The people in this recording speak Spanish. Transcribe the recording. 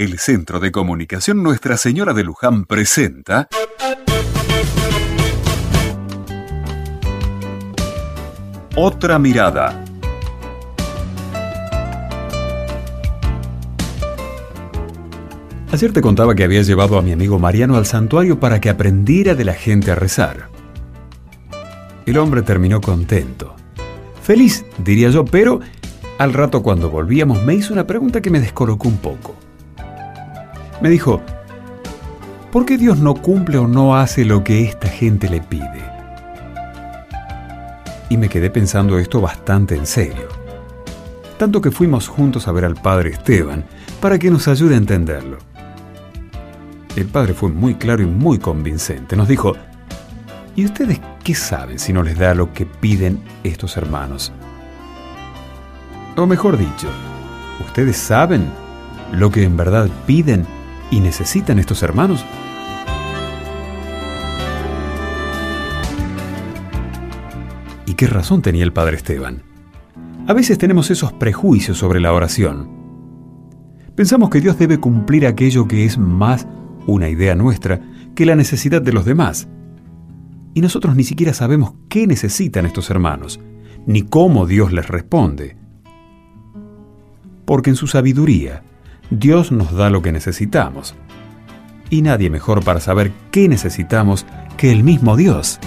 el Centro de Comunicación Nuestra Señora de Luján presenta Otra mirada. Ayer te contaba que había llevado a mi amigo Mariano al santuario para que aprendiera de la gente a rezar. El hombre terminó contento. Feliz, diría yo, pero al rato cuando volvíamos me hizo una pregunta que me descolocó un poco. Me dijo, ¿por qué Dios no cumple o no hace lo que esta gente le pide? Y me quedé pensando esto bastante en serio. Tanto que fuimos juntos a ver al padre Esteban para que nos ayude a entenderlo. El padre fue muy claro y muy convincente. Nos dijo, ¿y ustedes qué saben si no les da lo que piden estos hermanos? O mejor dicho, ¿ustedes saben lo que en verdad piden y necesitan estos hermanos? ¿Y qué razón tenía el padre Esteban? A veces tenemos esos prejuicios sobre la oración. Pensamos que Dios debe cumplir aquello que es más una idea nuestra que la necesidad de los demás. Y nosotros ni siquiera sabemos qué necesitan estos hermanos, ni cómo Dios les responde. Porque en su sabiduría, Dios nos da lo que necesitamos. Y nadie mejor para saber qué necesitamos que el mismo Dios.